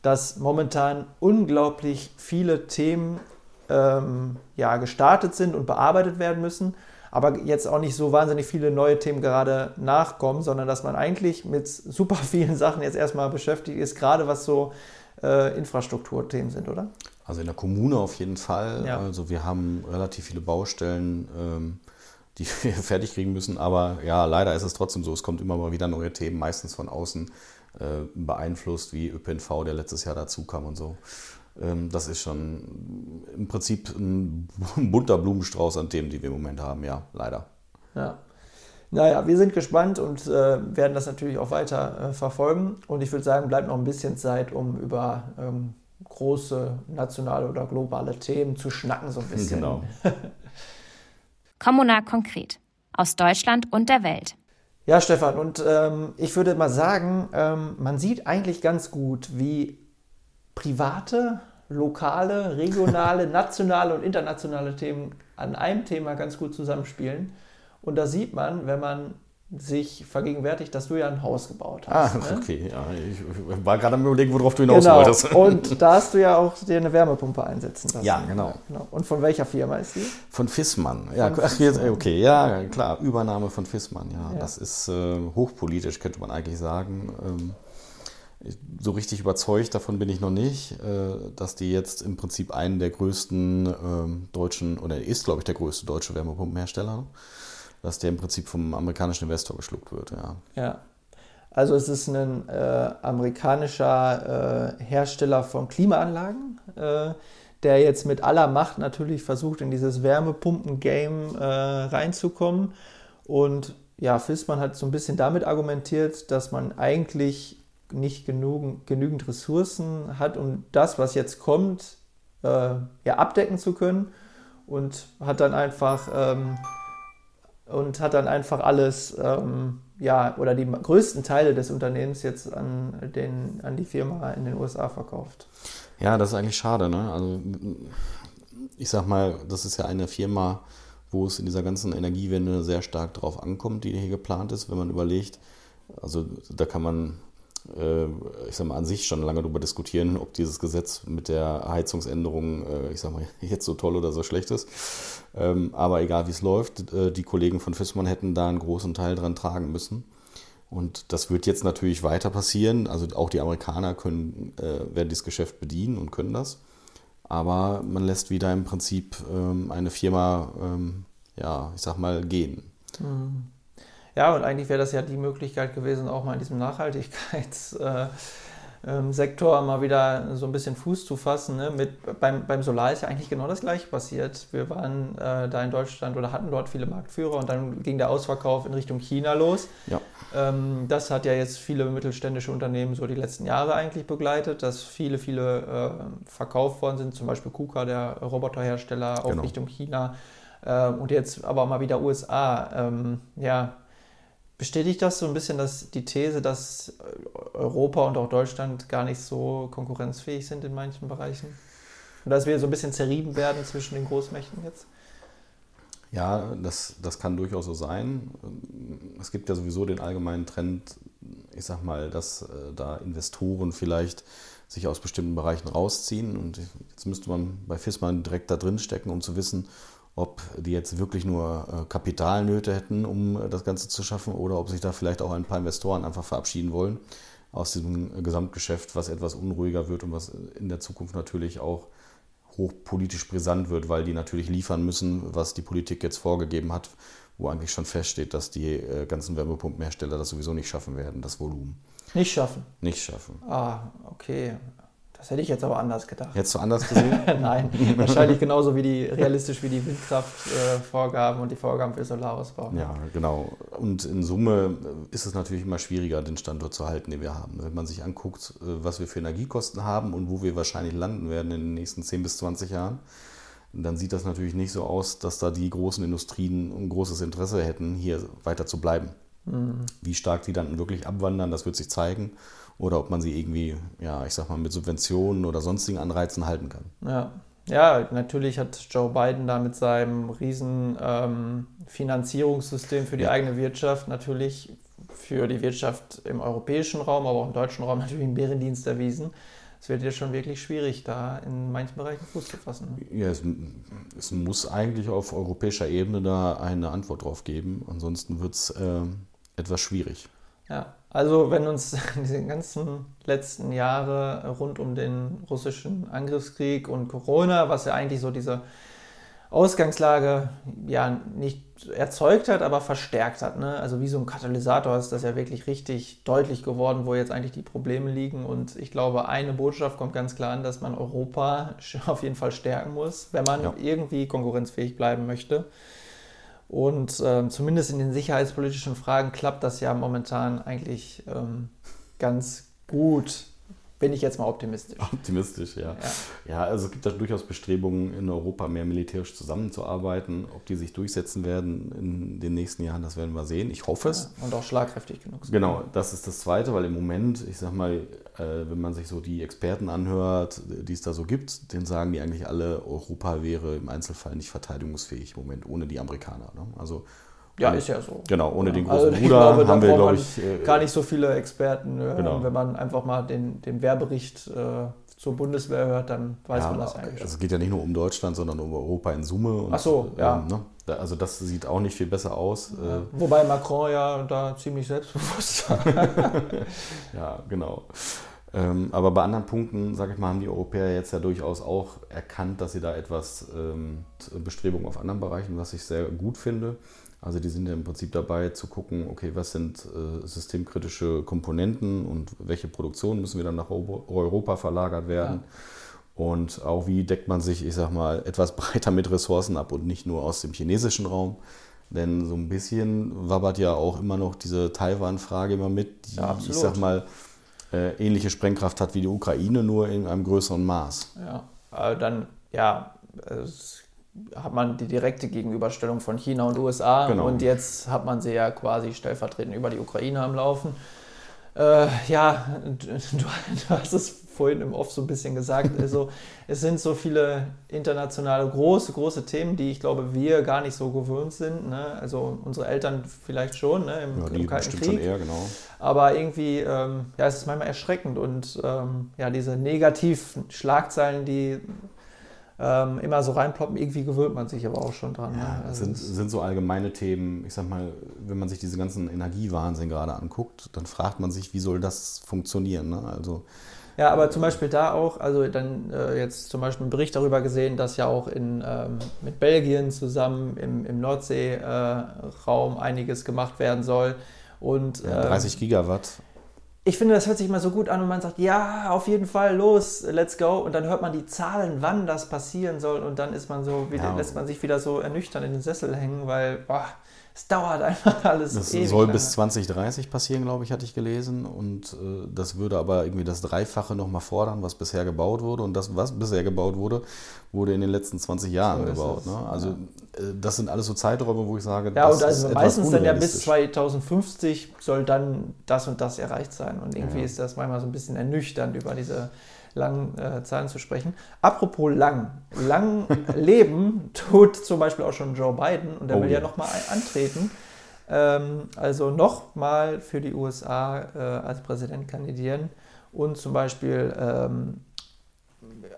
dass momentan unglaublich viele Themen ähm, ja, gestartet sind und bearbeitet werden müssen, aber jetzt auch nicht so wahnsinnig viele neue Themen gerade nachkommen, sondern dass man eigentlich mit super vielen Sachen jetzt erstmal beschäftigt ist, gerade was so äh, Infrastrukturthemen sind, oder? Also in der Kommune auf jeden Fall. Ja. Also wir haben relativ viele Baustellen, ähm, die wir fertig kriegen müssen. Aber ja, leider ist es trotzdem so. Es kommt immer mal wieder neue Themen, meistens von außen äh, beeinflusst, wie ÖPNV, der letztes Jahr dazu kam und so. Ähm, das ist schon im Prinzip ein bunter Blumenstrauß an Themen, die wir im Moment haben. Ja, leider. Ja. Naja, wir sind gespannt und äh, werden das natürlich auch weiter äh, verfolgen. Und ich würde sagen, bleibt noch ein bisschen Zeit, um über ähm, große nationale oder globale Themen zu schnacken, so ein bisschen. Genau. Kommunal konkret. Aus Deutschland und der Welt. Ja, Stefan, und ähm, ich würde mal sagen, ähm, man sieht eigentlich ganz gut, wie private, lokale, regionale, nationale und internationale Themen an einem Thema ganz gut zusammenspielen. Und da sieht man, wenn man sich vergegenwärtigt, dass du ja ein Haus gebaut hast. Ah, ne? okay. Ja, ich war gerade am überlegen, worauf du hinaus genau. wolltest. Und da hast du ja auch dir eine Wärmepumpe einsetzen lassen. Ja, genau. genau. Und von welcher Firma ist die? Von Fissmann. Ja, von ach, jetzt, okay, ja, klar. Übernahme von Fissmann, ja. ja. Das ist äh, hochpolitisch, könnte man eigentlich sagen. Ähm, so richtig überzeugt davon bin ich noch nicht, äh, dass die jetzt im Prinzip einen der größten ähm, deutschen, oder ist, glaube ich, der größte deutsche Wärmepumpenhersteller dass der im Prinzip vom amerikanischen Investor geschluckt wird. Ja. ja. Also es ist ein äh, amerikanischer äh, Hersteller von Klimaanlagen, äh, der jetzt mit aller Macht natürlich versucht, in dieses Wärmepumpen-Game äh, reinzukommen. Und ja, Fissmann hat so ein bisschen damit argumentiert, dass man eigentlich nicht genug, genügend Ressourcen hat, um das, was jetzt kommt, äh, ja, abdecken zu können. Und hat dann einfach ähm, und hat dann einfach alles, ähm, ja, oder die größten Teile des Unternehmens jetzt an, den, an die Firma in den USA verkauft. Ja, das ist eigentlich schade, ne? Also ich sag mal, das ist ja eine Firma, wo es in dieser ganzen Energiewende sehr stark drauf ankommt, die hier geplant ist, wenn man überlegt. Also da kann man ich sag mal, an sich schon lange darüber diskutieren, ob dieses Gesetz mit der Heizungsänderung, äh, ich sag mal, jetzt so toll oder so schlecht ist. Ähm, aber egal wie es läuft, äh, die Kollegen von Fissmann hätten da einen großen Teil dran tragen müssen. Und das wird jetzt natürlich weiter passieren. Also auch die Amerikaner können, werden dieses Geschäft bedienen und können das. Aber man lässt wieder im Prinzip ähm, eine Firma, ähm, ja, ich sag mal, gehen. Mhm. Ja, und eigentlich wäre das ja die Möglichkeit gewesen, auch mal in diesem Nachhaltigkeits- äh, ähm, Sektor mal wieder so ein bisschen Fuß zu fassen. Ne? Mit, beim, beim Solar ist ja eigentlich genau das gleiche passiert. Wir waren äh, da in Deutschland oder hatten dort viele Marktführer und dann ging der Ausverkauf in Richtung China los. Ja. Ähm, das hat ja jetzt viele mittelständische Unternehmen so die letzten Jahre eigentlich begleitet, dass viele, viele äh, verkauft worden sind, zum Beispiel KUKA, der Roboterhersteller, auch genau. Richtung China. Äh, und jetzt aber mal wieder USA. Ähm, ja, Bestätigt das so ein bisschen dass die These, dass Europa und auch Deutschland gar nicht so konkurrenzfähig sind in manchen Bereichen? Und dass wir so ein bisschen zerrieben werden zwischen den Großmächten jetzt? Ja, das, das kann durchaus so sein. Es gibt ja sowieso den allgemeinen Trend, ich sag mal, dass äh, da Investoren vielleicht sich aus bestimmten Bereichen rausziehen. Und jetzt müsste man bei FISMAN direkt da drin stecken, um zu wissen, ob die jetzt wirklich nur äh, Kapitalnöte hätten, um äh, das Ganze zu schaffen, oder ob sich da vielleicht auch ein paar Investoren einfach verabschieden wollen aus diesem Gesamtgeschäft, was etwas unruhiger wird und was in der Zukunft natürlich auch hochpolitisch brisant wird, weil die natürlich liefern müssen, was die Politik jetzt vorgegeben hat, wo eigentlich schon feststeht, dass die äh, ganzen Wärmepumpenhersteller das sowieso nicht schaffen werden, das Volumen. Nicht schaffen? Nicht schaffen. Ah, okay. Das hätte ich jetzt aber anders gedacht. Hättest du anders gesehen? Nein, wahrscheinlich genauso wie die, realistisch wie die Windkraftvorgaben äh, und die Vorgaben für Solarausbau. Ja, genau. Und in Summe ist es natürlich immer schwieriger, den Standort zu halten, den wir haben. Wenn man sich anguckt, äh, was wir für Energiekosten haben und wo wir wahrscheinlich landen werden in den nächsten 10 bis 20 Jahren, dann sieht das natürlich nicht so aus, dass da die großen Industrien ein großes Interesse hätten, hier weiter zu bleiben. Mhm. Wie stark die dann wirklich abwandern, das wird sich zeigen oder ob man sie irgendwie, ja, ich sag mal, mit Subventionen oder sonstigen Anreizen halten kann. Ja. Ja, natürlich hat Joe Biden da mit seinem riesen ähm, Finanzierungssystem für die ja. eigene Wirtschaft natürlich für die Wirtschaft im europäischen Raum, aber auch im deutschen Raum natürlich einen Bärendienst erwiesen. Es wird ja schon wirklich schwierig, da in manchen Bereichen Fuß zu fassen. Ja, es, es muss eigentlich auf europäischer Ebene da eine Antwort drauf geben. Ansonsten wird es äh, etwas schwierig. Ja, also wenn uns diese ganzen letzten Jahre rund um den russischen Angriffskrieg und Corona, was ja eigentlich so diese Ausgangslage ja nicht erzeugt hat, aber verstärkt hat. Ne? Also wie so ein Katalysator ist das ja wirklich richtig deutlich geworden, wo jetzt eigentlich die Probleme liegen. Und ich glaube, eine Botschaft kommt ganz klar an, dass man Europa auf jeden Fall stärken muss, wenn man ja. irgendwie konkurrenzfähig bleiben möchte. Und äh, zumindest in den sicherheitspolitischen Fragen klappt das ja momentan eigentlich ähm, ganz gut. Bin ich jetzt mal optimistisch. Optimistisch, ja. ja. Ja, also es gibt da durchaus Bestrebungen, in Europa mehr militärisch zusammenzuarbeiten. Ob die sich durchsetzen werden in den nächsten Jahren, das werden wir sehen. Ich hoffe es. Ja, und auch schlagkräftig genug. Genau, das ist das Zweite, weil im Moment, ich sag mal, wenn man sich so die Experten anhört, die es da so gibt, dann sagen die eigentlich alle, Europa wäre im Einzelfall nicht verteidigungsfähig im Moment ohne die Amerikaner. Ne? Also ja, ist ja so. Genau, ohne den großen also, Bruder glaube, haben wir, glaube ich. Äh, gar nicht so viele Experten. Genau. Wenn man einfach mal den, den Wehrbericht äh, zur Bundeswehr hört, dann weiß ja, man das eigentlich. Also es geht ja nicht nur um Deutschland, sondern um Europa in Summe. Und, Ach so, ja. Ähm, ne? Also das sieht auch nicht viel besser aus. Ja. Äh. Wobei Macron ja da ziemlich selbstbewusst war. ja, genau. Ähm, aber bei anderen Punkten, sage ich mal, haben die Europäer jetzt ja durchaus auch erkannt, dass sie da etwas ähm, Bestrebungen auf anderen Bereichen, was ich sehr gut finde. Also die sind ja im Prinzip dabei zu gucken, okay, was sind äh, systemkritische Komponenten und welche Produktionen müssen wir dann nach Europa verlagert werden. Ja. Und auch wie deckt man sich, ich sag mal, etwas breiter mit Ressourcen ab und nicht nur aus dem chinesischen Raum. Denn so ein bisschen wabbert ja auch immer noch diese Taiwan-Frage immer mit, die, ja, ich sag mal, ähnliche Sprengkraft hat wie die Ukraine, nur in einem größeren Maß. Ja, dann, ja, es hat man die direkte Gegenüberstellung von China und USA genau. und jetzt hat man sie ja quasi stellvertretend über die Ukraine am Laufen. Äh, ja, du, du, hast es vorhin im Off so ein bisschen gesagt. Also, es sind so viele internationale, große, große Themen, die ich glaube, wir gar nicht so gewöhnt sind. Ne? Also unsere Eltern vielleicht schon ne? Im, ja, im Kalten Krieg. Schon eher, genau. Aber irgendwie, ähm, ja, es ist manchmal erschreckend und ähm, ja, diese negativen Schlagzeilen, die ähm, immer so reinploppen. Irgendwie gewöhnt man sich aber auch schon dran. Ja, ne? also sind, sind so allgemeine Themen. Ich sag mal, wenn man sich diese ganzen Energiewahnsinn gerade anguckt, dann fragt man sich, wie soll das funktionieren? Ne? Also, ja, aber zum Beispiel da auch, also dann äh, jetzt zum Beispiel einen Bericht darüber gesehen, dass ja auch in, ähm, mit Belgien zusammen im, im Nordseeraum äh, einiges gemacht werden soll. Und, ja, 30 ähm, Gigawatt ich finde, das hört sich immer so gut an und man sagt, ja, auf jeden Fall, los, let's go. Und dann hört man die Zahlen, wann das passieren soll. Und dann ist man so, wieder, ja. lässt man sich wieder so ernüchtert in den Sessel hängen, weil, boah, es dauert einfach alles. Das soll lange. bis 2030 passieren, glaube ich, hatte ich gelesen. Und äh, das würde aber irgendwie das Dreifache nochmal fordern, was bisher gebaut wurde. Und das, was bisher gebaut wurde, wurde in den letzten 20 Jahren so gebaut. Ne? Also äh, das sind alles so Zeiträume, wo ich sage, ja, das und also ist meistens dann ja bis 2050 soll dann das und das erreicht sein. Und irgendwie ja. ist das manchmal so ein bisschen ernüchternd über diese langen äh, Zahlen zu sprechen. Apropos lang. Lang leben tut zum Beispiel auch schon Joe Biden und der oh, will ja, nochmal antreten. Ähm, also nochmal für die USA äh, als Präsident kandidieren und zum Beispiel ähm,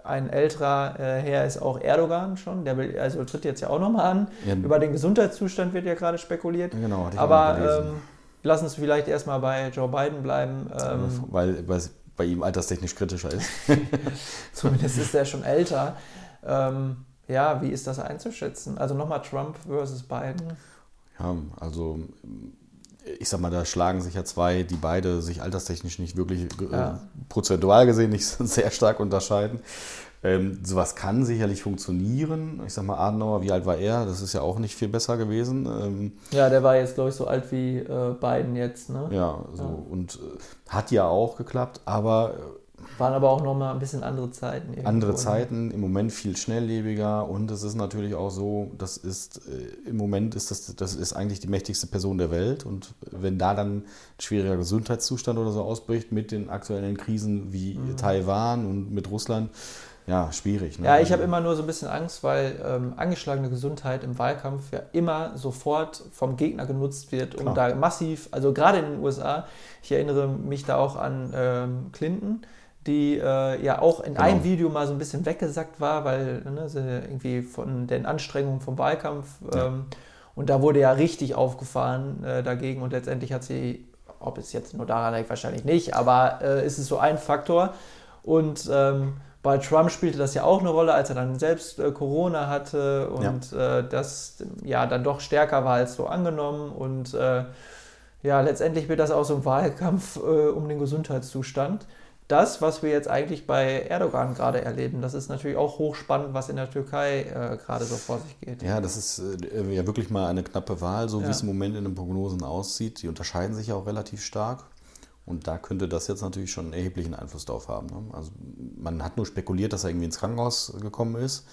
ein älterer äh, Herr ist auch Erdogan schon, der will, also tritt jetzt ja auch nochmal an. Ja. Über den Gesundheitszustand wird ja gerade spekuliert. Genau, Aber ähm, lass uns vielleicht erstmal bei Joe Biden bleiben. Ähm, weil, weil bei ihm alterstechnisch kritischer ist. Zumindest ist er schon älter. Ähm, ja, wie ist das einzuschätzen? Also nochmal Trump versus Biden. Ja, also ich sag mal, da schlagen sich ja zwei, die beide sich alterstechnisch nicht wirklich äh, ja. prozentual gesehen nicht sehr stark unterscheiden. Ähm, sowas kann sicherlich funktionieren. Ich sag mal, Adenauer, wie alt war er? Das ist ja auch nicht viel besser gewesen. Ähm, ja, der war jetzt, glaube ich, so alt wie äh, Biden jetzt. Ne? Ja, so. Ja. und äh, hat ja auch geklappt, aber. Äh, Waren aber auch nochmal ein bisschen andere Zeiten. Irgendwo, andere ne? Zeiten, im Moment viel schnelllebiger und es ist natürlich auch so, das ist, äh, im Moment ist das, das ist eigentlich die mächtigste Person der Welt und wenn da dann ein schwieriger Gesundheitszustand oder so ausbricht mit den aktuellen Krisen wie mhm. Taiwan und mit Russland, ja, schwierig. Ne? Ja, ich habe immer nur so ein bisschen Angst, weil ähm, angeschlagene Gesundheit im Wahlkampf ja immer sofort vom Gegner genutzt wird, um Klar. da massiv, also gerade in den USA, ich erinnere mich da auch an ähm, Clinton, die äh, ja auch in genau. einem Video mal so ein bisschen weggesackt war, weil ne, sie irgendwie von den Anstrengungen vom Wahlkampf ja. ähm, und da wurde ja richtig aufgefahren äh, dagegen und letztendlich hat sie, ob es jetzt nur daran liegt, wahrscheinlich nicht, aber äh, ist es so ein Faktor und ähm, bei Trump spielte das ja auch eine Rolle, als er dann selbst äh, Corona hatte und ja. Äh, das ja dann doch stärker war als so angenommen. Und äh, ja, letztendlich wird das auch so ein Wahlkampf äh, um den Gesundheitszustand. Das, was wir jetzt eigentlich bei Erdogan gerade erleben, das ist natürlich auch hochspannend, was in der Türkei äh, gerade so vor sich geht. Ja, das ist äh, ja wirklich mal eine knappe Wahl, so ja. wie es im Moment in den Prognosen aussieht. Die unterscheiden sich ja auch relativ stark. Und da könnte das jetzt natürlich schon einen erheblichen Einfluss darauf haben. Ne? Also man hat nur spekuliert, dass er irgendwie ins Krankenhaus gekommen ist.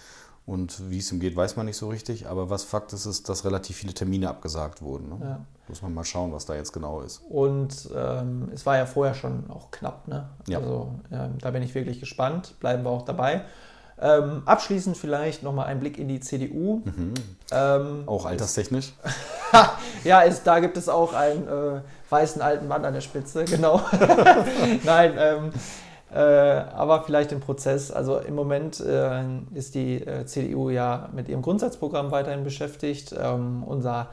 Und wie es ihm geht, weiß man nicht so richtig. Aber was Fakt ist, ist, dass relativ viele Termine abgesagt wurden. Ne? Ja. Muss man mal schauen, was da jetzt genau ist. Und ähm, es war ja vorher schon auch knapp. Ne? Ja. Also äh, da bin ich wirklich gespannt. Bleiben wir auch dabei. Ähm, abschließend vielleicht nochmal ein Blick in die CDU. Mhm. Ähm, auch alterstechnisch? ja, ist, da gibt es auch einen äh, weißen alten Mann an der Spitze, genau. Nein, ähm, äh, aber vielleicht im Prozess. Also im Moment äh, ist die äh, CDU ja mit ihrem Grundsatzprogramm weiterhin beschäftigt. Ähm, unser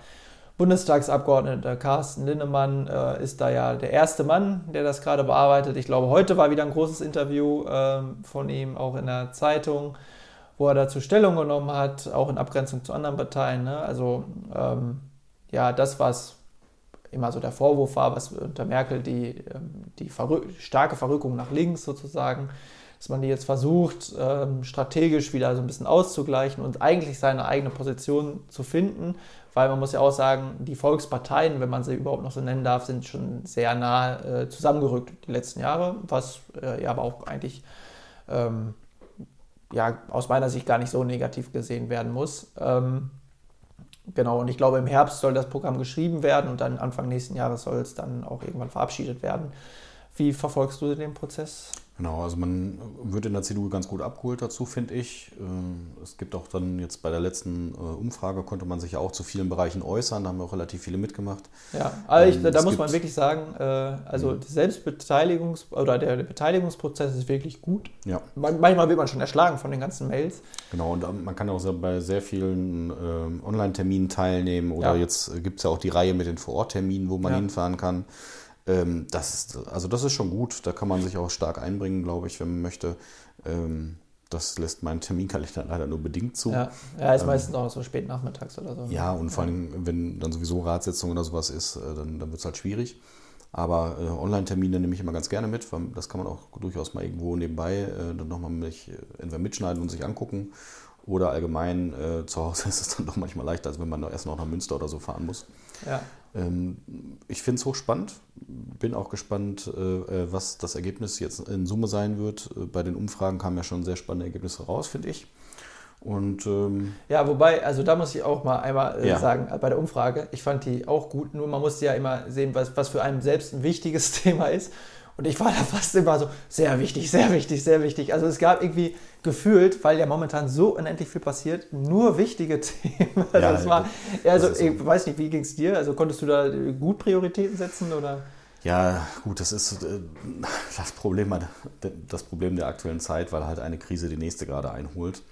Bundestagsabgeordneter Carsten Linnemann äh, ist da ja der erste Mann, der das gerade bearbeitet. Ich glaube, heute war wieder ein großes Interview äh, von ihm, auch in der Zeitung, wo er dazu Stellung genommen hat, auch in Abgrenzung zu anderen Parteien. Ne? Also ähm, ja, das, was immer so der Vorwurf war, was unter Merkel die, ähm, die Verrück starke Verrückung nach links sozusagen, dass man die jetzt versucht, ähm, strategisch wieder so ein bisschen auszugleichen und eigentlich seine eigene Position zu finden, weil man muss ja auch sagen, die Volksparteien, wenn man sie überhaupt noch so nennen darf, sind schon sehr nah äh, zusammengerückt die letzten Jahre, was äh, ja aber auch eigentlich ähm, ja, aus meiner Sicht gar nicht so negativ gesehen werden muss. Genau, und ich glaube, im Herbst soll das Programm geschrieben werden und dann Anfang nächsten Jahres soll es dann auch irgendwann verabschiedet werden. Wie verfolgst du den Prozess? Genau, also man wird in der CDU ganz gut abgeholt dazu, finde ich. Äh, es gibt auch dann jetzt bei der letzten äh, Umfrage konnte man sich ja auch zu vielen Bereichen äußern, da haben wir auch relativ viele mitgemacht. Ja, also ich, ähm, da muss man wirklich sagen, äh, also mhm. Selbstbeteiligungs- oder der Beteiligungsprozess ist wirklich gut. Ja. Manchmal wird man schon erschlagen von den ganzen Mails. Genau, und man kann auch bei sehr vielen ähm, Online-Terminen teilnehmen oder ja. jetzt gibt es ja auch die Reihe mit den Vor-Ort-Terminen, wo man ja. hinfahren kann. Ähm, das ist, also das ist schon gut. Da kann man sich auch stark einbringen, glaube ich, wenn man möchte. Ähm, das lässt mein Terminkalender leider nur bedingt zu. Ja, ja ist ähm, meistens auch so spät nachmittags oder so. Ja, und vor allem, wenn dann sowieso Ratssitzung oder sowas ist, äh, dann, dann wird es halt schwierig. Aber äh, Online-Termine nehme ich immer ganz gerne mit, weil das kann man auch durchaus mal irgendwo nebenbei äh, dann nochmal mich, äh, entweder mitschneiden und sich angucken. Oder allgemein äh, zu Hause ist es dann doch manchmal leichter, als wenn man erst noch nach Münster oder so fahren muss. Ja. Ähm, ich finde es hochspannend. Bin auch gespannt, äh, äh, was das Ergebnis jetzt in Summe sein wird. Bei den Umfragen kamen ja schon sehr spannende Ergebnisse raus, finde ich. Und, ähm, ja, wobei, also da muss ich auch mal einmal äh, Ja. sagen, bei der Umfrage, ich fand die auch gut, nur man muss ja immer sehen, was, was für einen selbst ein wichtiges Thema ist. Und ich war da fast immer so, sehr wichtig, sehr wichtig, sehr wichtig. Also es gab irgendwie gefühlt, weil ja momentan so unendlich viel passiert, nur wichtige Themen. Also Ja, es war, also ist so. ich weiß nicht, wie ging es dir? Also konntest du da gut Prioritäten setzen oder? Ja, gut, das ist äh, das Problem, das Problem der aktuellen Zeit, weil halt eine Krise die nächste gerade einholt.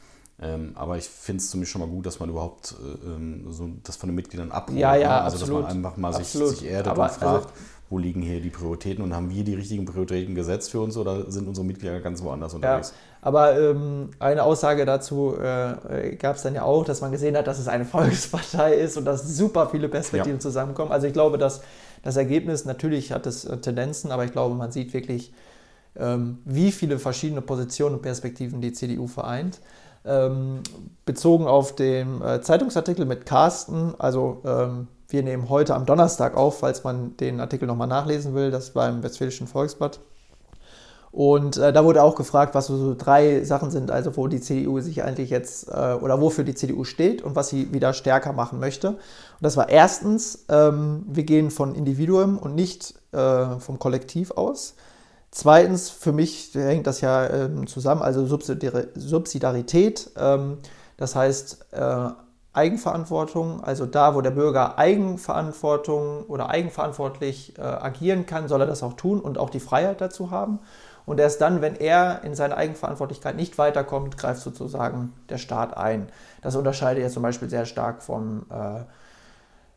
Ähm, aber ich finde es zumindest schon mal gut, dass man überhaupt äh, ähm, so das von den Mitgliedern abholt. Ja, ja, ne? Also, dass absolut. man einfach mal sich, sich erdet Aber und fragt, also- wo liegen hier die Prioritäten und haben wir die richtigen Prioritäten gesetzt für uns oder sind unsere Mitglieder ganz woanders Ja, unterwegs? aber ähm, eine Aussage dazu äh, gab es dann ja auch, dass man gesehen hat, dass es eine Volkspartei ist und dass super viele Perspektiven Ja. zusammenkommen. Also ich glaube, dass das Ergebnis, natürlich hat es äh, Tendenzen, aber ich glaube, man sieht wirklich, ähm, wie viele verschiedene Positionen und Perspektiven die CDU vereint. Ähm, bezogen auf den äh, Zeitungsartikel mit Carsten, also ähm, wir nehmen heute am Donnerstag auf, falls man den Artikel nochmal nachlesen will, das war im Westfälischen Volksblatt. Und äh, da wurde auch gefragt, was so, drei Sachen sind, also wo die CDU sich eigentlich jetzt äh, oder wofür die CDU steht und was sie wieder stärker machen möchte. Und das war erstens, ähm, wir gehen von Individuum und nicht äh, vom Kollektiv aus. Zweitens, für mich hängt das ja ähm, zusammen, also Subsidiar- Subsidiarität, ähm, das heißt äh, Eigenverantwortung, also da, wo der Bürger Eigenverantwortung oder eigenverantwortlich äh, agieren kann, soll er das auch tun und auch die Freiheit dazu haben. Und erst dann, wenn er in seiner Eigenverantwortlichkeit nicht weiterkommt, greift sozusagen der Staat ein. Das unterscheidet ja zum Beispiel sehr stark von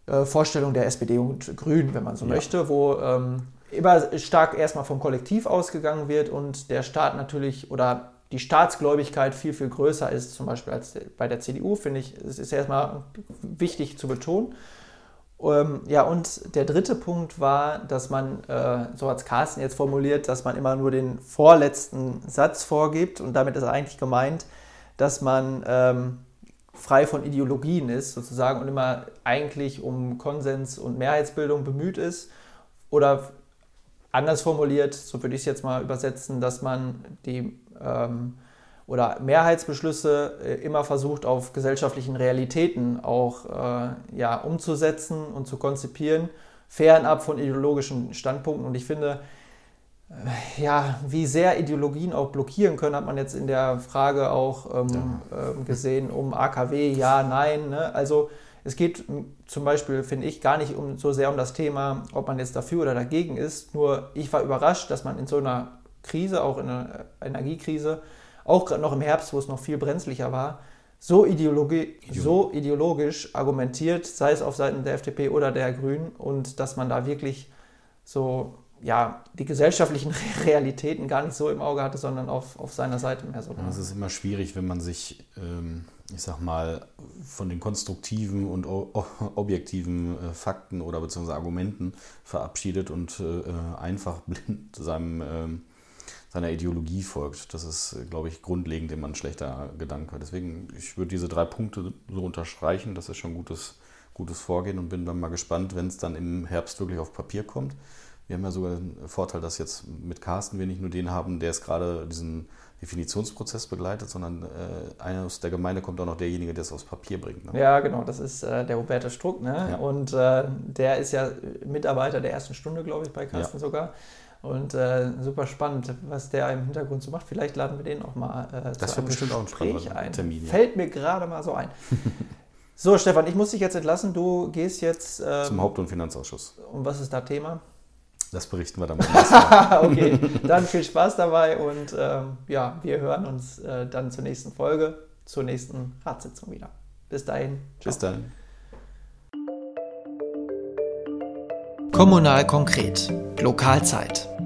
äh, äh, Vorstellung der SPD und Grünen, wenn man so Ja. möchte, wo ähm, immer stark erstmal vom Kollektiv ausgegangen wird und der Staat natürlich oder die Staatsgläubigkeit viel, viel größer ist, zum Beispiel als bei der CDU, finde ich, es ist erstmal wichtig zu betonen. Ähm, ja, und der dritte Punkt war, dass man, äh, so hat es Carsten jetzt formuliert, dass man immer nur den vorletzten Satz vorgibt und damit ist eigentlich gemeint, dass man ähm, frei von Ideologien ist, sozusagen, und immer eigentlich um Konsens und Mehrheitsbildung bemüht ist. Oder anders formuliert, so würde ich es jetzt mal übersetzen, dass man die ähm, oder Mehrheitsbeschlüsse äh, immer versucht, auf gesellschaftlichen Realitäten auch äh, ja, umzusetzen und zu konzipieren, fernab von ideologischen Standpunkten. Und ich finde, äh, ja, wie sehr Ideologien auch blockieren können, hat man jetzt in der Frage auch ähm, ähm, gesehen um AKW, ja, nein. Ne? Also es geht zum Beispiel, finde ich, gar nicht um, so sehr um das Thema, ob man jetzt dafür oder dagegen ist. Nur ich war überrascht, dass man in so einer Krise, auch in einer Energiekrise, auch gerade noch im Herbst, wo es noch viel brenzlicher war, so, ideologi so ideologisch argumentiert, sei es auf Seiten der FDP oder der Grünen, und dass man da wirklich so ja, die gesellschaftlichen Realitäten gar nicht so im Auge hatte, sondern auf, auf seiner Seite mehr so. Es ist immer schwierig, wenn man sich, ähm, ich sag mal, von den konstruktiven und objektiven äh, Fakten oder beziehungsweise Argumenten verabschiedet und äh, einfach blind seinem, ähm, seiner Ideologie folgt. Das ist, glaube ich, grundlegend immer ein schlechter Gedanke. Deswegen, ich würde diese drei Punkte so unterstreichen. Das ist schon ein gutes, gutes Vorgehen und bin dann mal gespannt, wenn es dann im Herbst wirklich auf Papier kommt. Wir haben ja sogar den Vorteil, dass jetzt mit Carsten wir nicht nur den haben, der es gerade diesen Definitionsprozess begleitet, sondern äh, einer aus der Gemeinde kommt auch noch derjenige, der es aufs Papier bringt. Ne? Ja, genau, das ist äh, der Hubertus Struck, ne? Ja. Und äh, der ist ja Mitarbeiter der ersten Stunde, glaube ich, bei Carsten sogar. Und äh, super spannend, was der im Hintergrund so macht. Vielleicht laden wir den auch mal äh, Das zu einem bestimmt auch ein Gespräch ein. Termin, ja. Fällt mir gerade mal so ein. so, Stefan, ich muss dich jetzt entlassen. Du gehst jetzt. Ähm, Zum Haupt- und Finanzausschuss. und was ist da Thema? Das berichten wir dann Mal. okay, dann viel Spaß dabei und ähm, ja, wir hören uns äh, dann zur nächsten Folge, zur nächsten Ratssitzung wieder. Bis dahin. Ciao. Bis dann. Kommunal konkret. Lokalzeit.